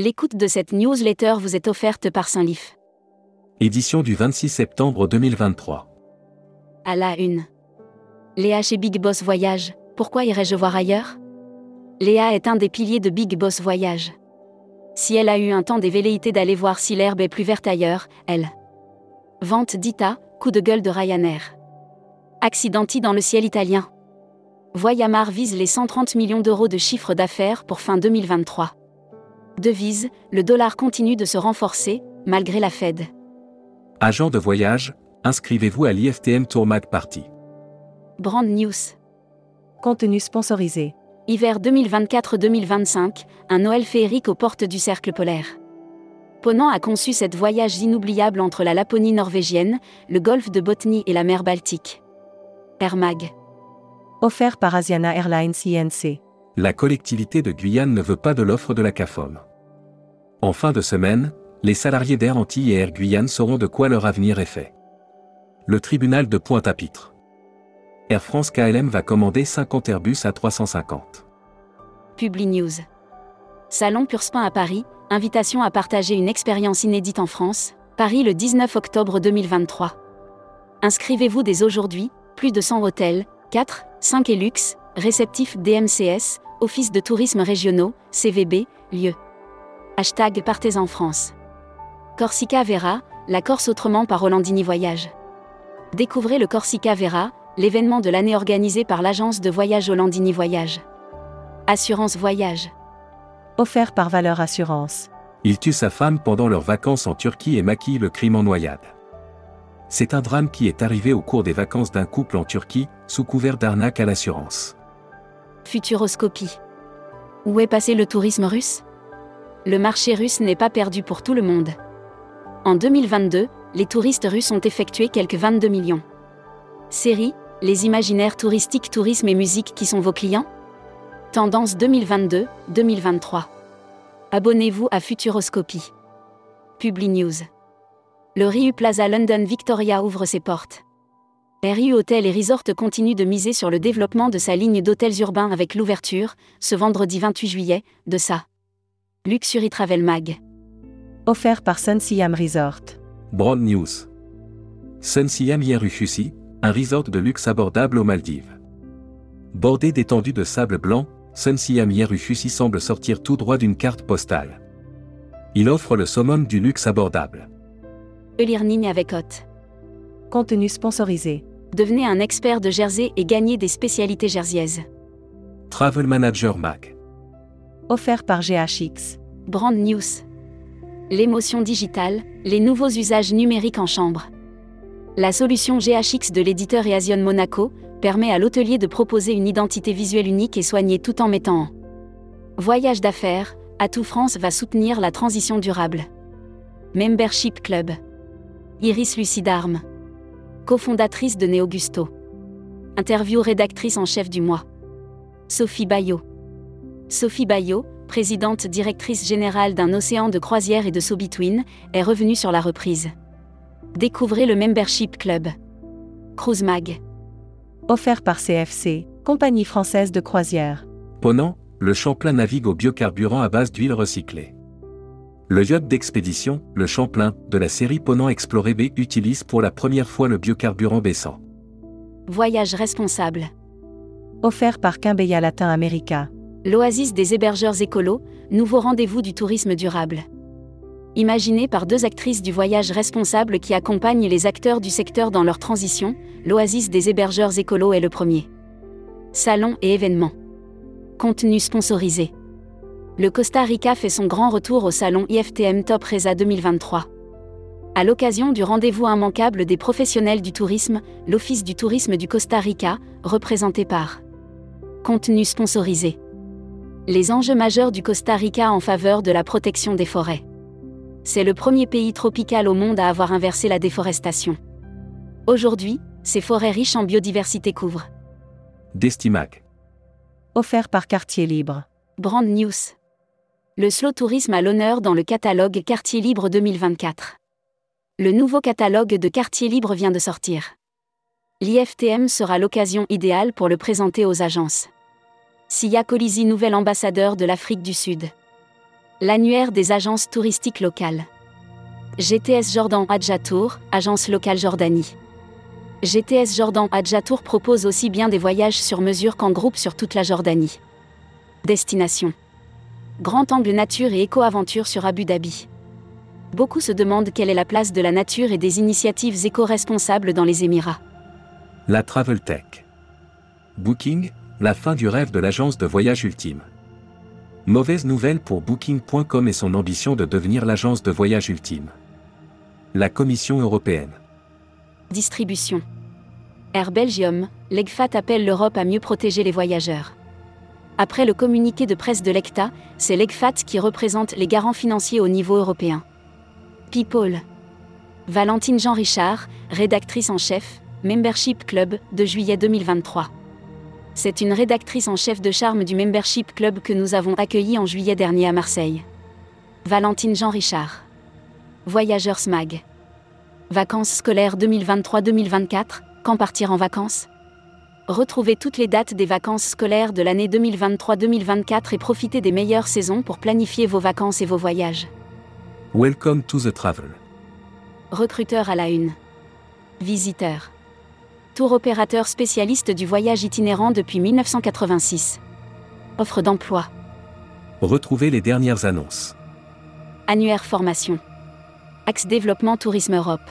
L'écoute de cette newsletter vous est offerte par Saint-Lif. Édition du 26 septembre 2023. À la une. Léa chez Big Boss Voyage, pourquoi irais-je voir ailleurs? Léa est un des piliers de Big Boss Voyage. Si elle a eu un temps des velléités d'aller voir si l'herbe est plus verte ailleurs, elle. Vente d'Ita, coup de gueule de Ryanair. Accidenti dans le ciel italien. Voyamar vise les 130 millions d'euros de chiffre d'affaires pour fin 2023. Devise, le dollar continue de se renforcer, malgré la Fed. Agent de voyage, inscrivez-vous à l'IFTM Tourmag Party. Brand News. Contenu sponsorisé. Hiver 2024-2025, un Noël féerique aux portes du cercle polaire. Ponant a conçu cette voyage inoubliable entre la Laponie norvégienne, le golfe de Botnie et la mer Baltique. Air Mag. Offert par Asiana Airlines INC. La collectivité de Guyane ne veut pas de l'offre de la CAFOM. En fin de semaine, les salariés d'Air Antilles et Air Guyane sauront de quoi leur avenir est fait. Le tribunal de Pointe-à-Pitre. Air France KLM va commander 50 Airbus à 350. Publi News. Salon Purspin à Paris, invitation à partager une expérience inédite en France, Paris le 19 octobre 2023. Inscrivez-vous dès aujourd'hui, plus de 100 hôtels, 4, 5 et luxe, réceptifs DMCS, Office de tourisme régionaux, CVB, lieu. Hashtag Partez en France. Corsica Vera, la Corse autrement par Rolandini Voyage. Découvrez le Corsica Vera, l'événement de l'année organisé par l'agence de voyage Rolandini Voyage. Assurance Voyage. Offert par Valeur Assurance. Il tue sa femme pendant leurs vacances en Turquie et maquille le crime en noyade. C'est un drame qui est arrivé au cours des vacances d'un couple en Turquie, sous couvert d'arnaque à l'assurance. Futuroscopie. Où est passé le tourisme russe? Le marché russe n'est pas perdu pour tout le monde. En 2022, les touristes russes ont effectué quelques 22 millions. Série, les imaginaires touristiques, tourisme et musique qui sont vos clients? Tendance 2022-2023. Abonnez-vous à Futuroscopie. Publi News. Le Riu Plaza London Victoria ouvre ses portes. RU Hôtel et Resort continue de miser sur le développement de sa ligne d'hôtels urbains avec l'ouverture, ce vendredi 28 juillet, de sa Luxury Travel Mag. Offert par Sun Siam Resort. Broad News. Sun Siam Yerushusi, un resort de luxe abordable aux Maldives. Bordé d'étendues de sable blanc, Sun Siam Yerushusi semble sortir tout droit d'une carte postale. Il offre le summum du luxe abordable. Elirning avec Hot. Contenu sponsorisé. Devenez un expert de Jersey et gagnez des spécialités jerseyaises. Travel Manager Mag. Offert par GHX. Brand News. L'émotion digitale, les nouveaux usages numériques en chambre. La solution GHX de l'éditeur Easion Monaco permet à l'hôtelier de proposer une identité visuelle unique et soignée tout en mettant en voyage d'affaires. Atout France va soutenir la transition durable. Membership Club. Iris Lucidarme. Cofondatrice de Neogusto. Interview rédactrice en chef du mois. Sophie Bayot. Sophie Bayot, présidente directrice générale d'un océan de croisière et de So Between, est revenue sur la reprise. Découvrez le Membership Club. Cruise Mag. Offert par CFC, compagnie française de croisière. Ponant, le Champlain navigue au biocarburant à base d'huile recyclée. Le yacht d'expédition, le Champlain, de la série Ponant Explorer B utilise pour la première fois le biocarburant baissant. Voyage responsable. Offert par Quimbeya Latin America. L'oasis des hébergeurs écolos, nouveau rendez-vous du tourisme durable. Imaginé par deux actrices du voyage responsable qui accompagnent les acteurs du secteur dans leur transition, l'oasis des hébergeurs écolos est le premier. Salon et événements. Contenu sponsorisé. Le Costa Rica fait son grand retour au salon IFTM Top Reza 2023. À l'occasion du rendez-vous immanquable des professionnels du tourisme, l'Office du tourisme du Costa Rica, représenté par Contenu sponsorisé. Les enjeux majeurs du Costa Rica en faveur de la protection des forêts. C'est le premier pays tropical au monde à avoir inversé la déforestation. Aujourd'hui, ces forêts riches en biodiversité couvrent. Destimac. Offert par Quartier Libre. Brand News. Le slow tourisme a l'honneur dans le catalogue Quartier Libre 2024. Le nouveau catalogue de Quartier Libre vient de sortir. L'IFTM sera l'occasion idéale pour le présenter aux agences. Sia Colisi, nouvel ambassadeur de l'Afrique du Sud. L'annuaire des agences touristiques locales. GTS Jordan Adjatour, agence locale Jordanie. GTS Jordan Adjatour propose aussi bien des voyages sur mesure qu'en groupe sur toute la Jordanie. Destination. Grand angle nature et éco-aventure sur Abu Dhabi. Beaucoup se demandent quelle est la place de la nature et des initiatives éco-responsables dans les Émirats. La Travel Tech. Booking, la fin du rêve de l'agence de voyage ultime. Mauvaise nouvelle pour Booking.com et son ambition de devenir l'agence de voyage ultime. La Commission européenne. Distribution. Air Belgium, l'EGFAT appelle l'Europe à mieux protéger les voyageurs. Après le communiqué de presse de l'ECTA, c'est l'EGFAT qui représente les garants financiers au niveau européen. People. Valentine Jean-Richard, rédactrice en chef, Membership Club, de juillet 2023. C'est une rédactrice en chef de charme du Membership Club que nous avons accueillie en juillet dernier à Marseille. Valentine Jean-Richard. Voyageurs SMAG. Vacances scolaires 2023-2024, quand partir en vacances? Retrouvez toutes les dates des vacances scolaires de l'année 2023-2024 et profitez des meilleures saisons pour planifier vos vacances et vos voyages. Welcome to the travel. Recruteur à la une. Visiteur. Tour opérateur spécialiste du voyage itinérant depuis 1986. Offre d'emploi. Retrouvez les dernières annonces. Annuaire formation. Axe développement Tourisme Europe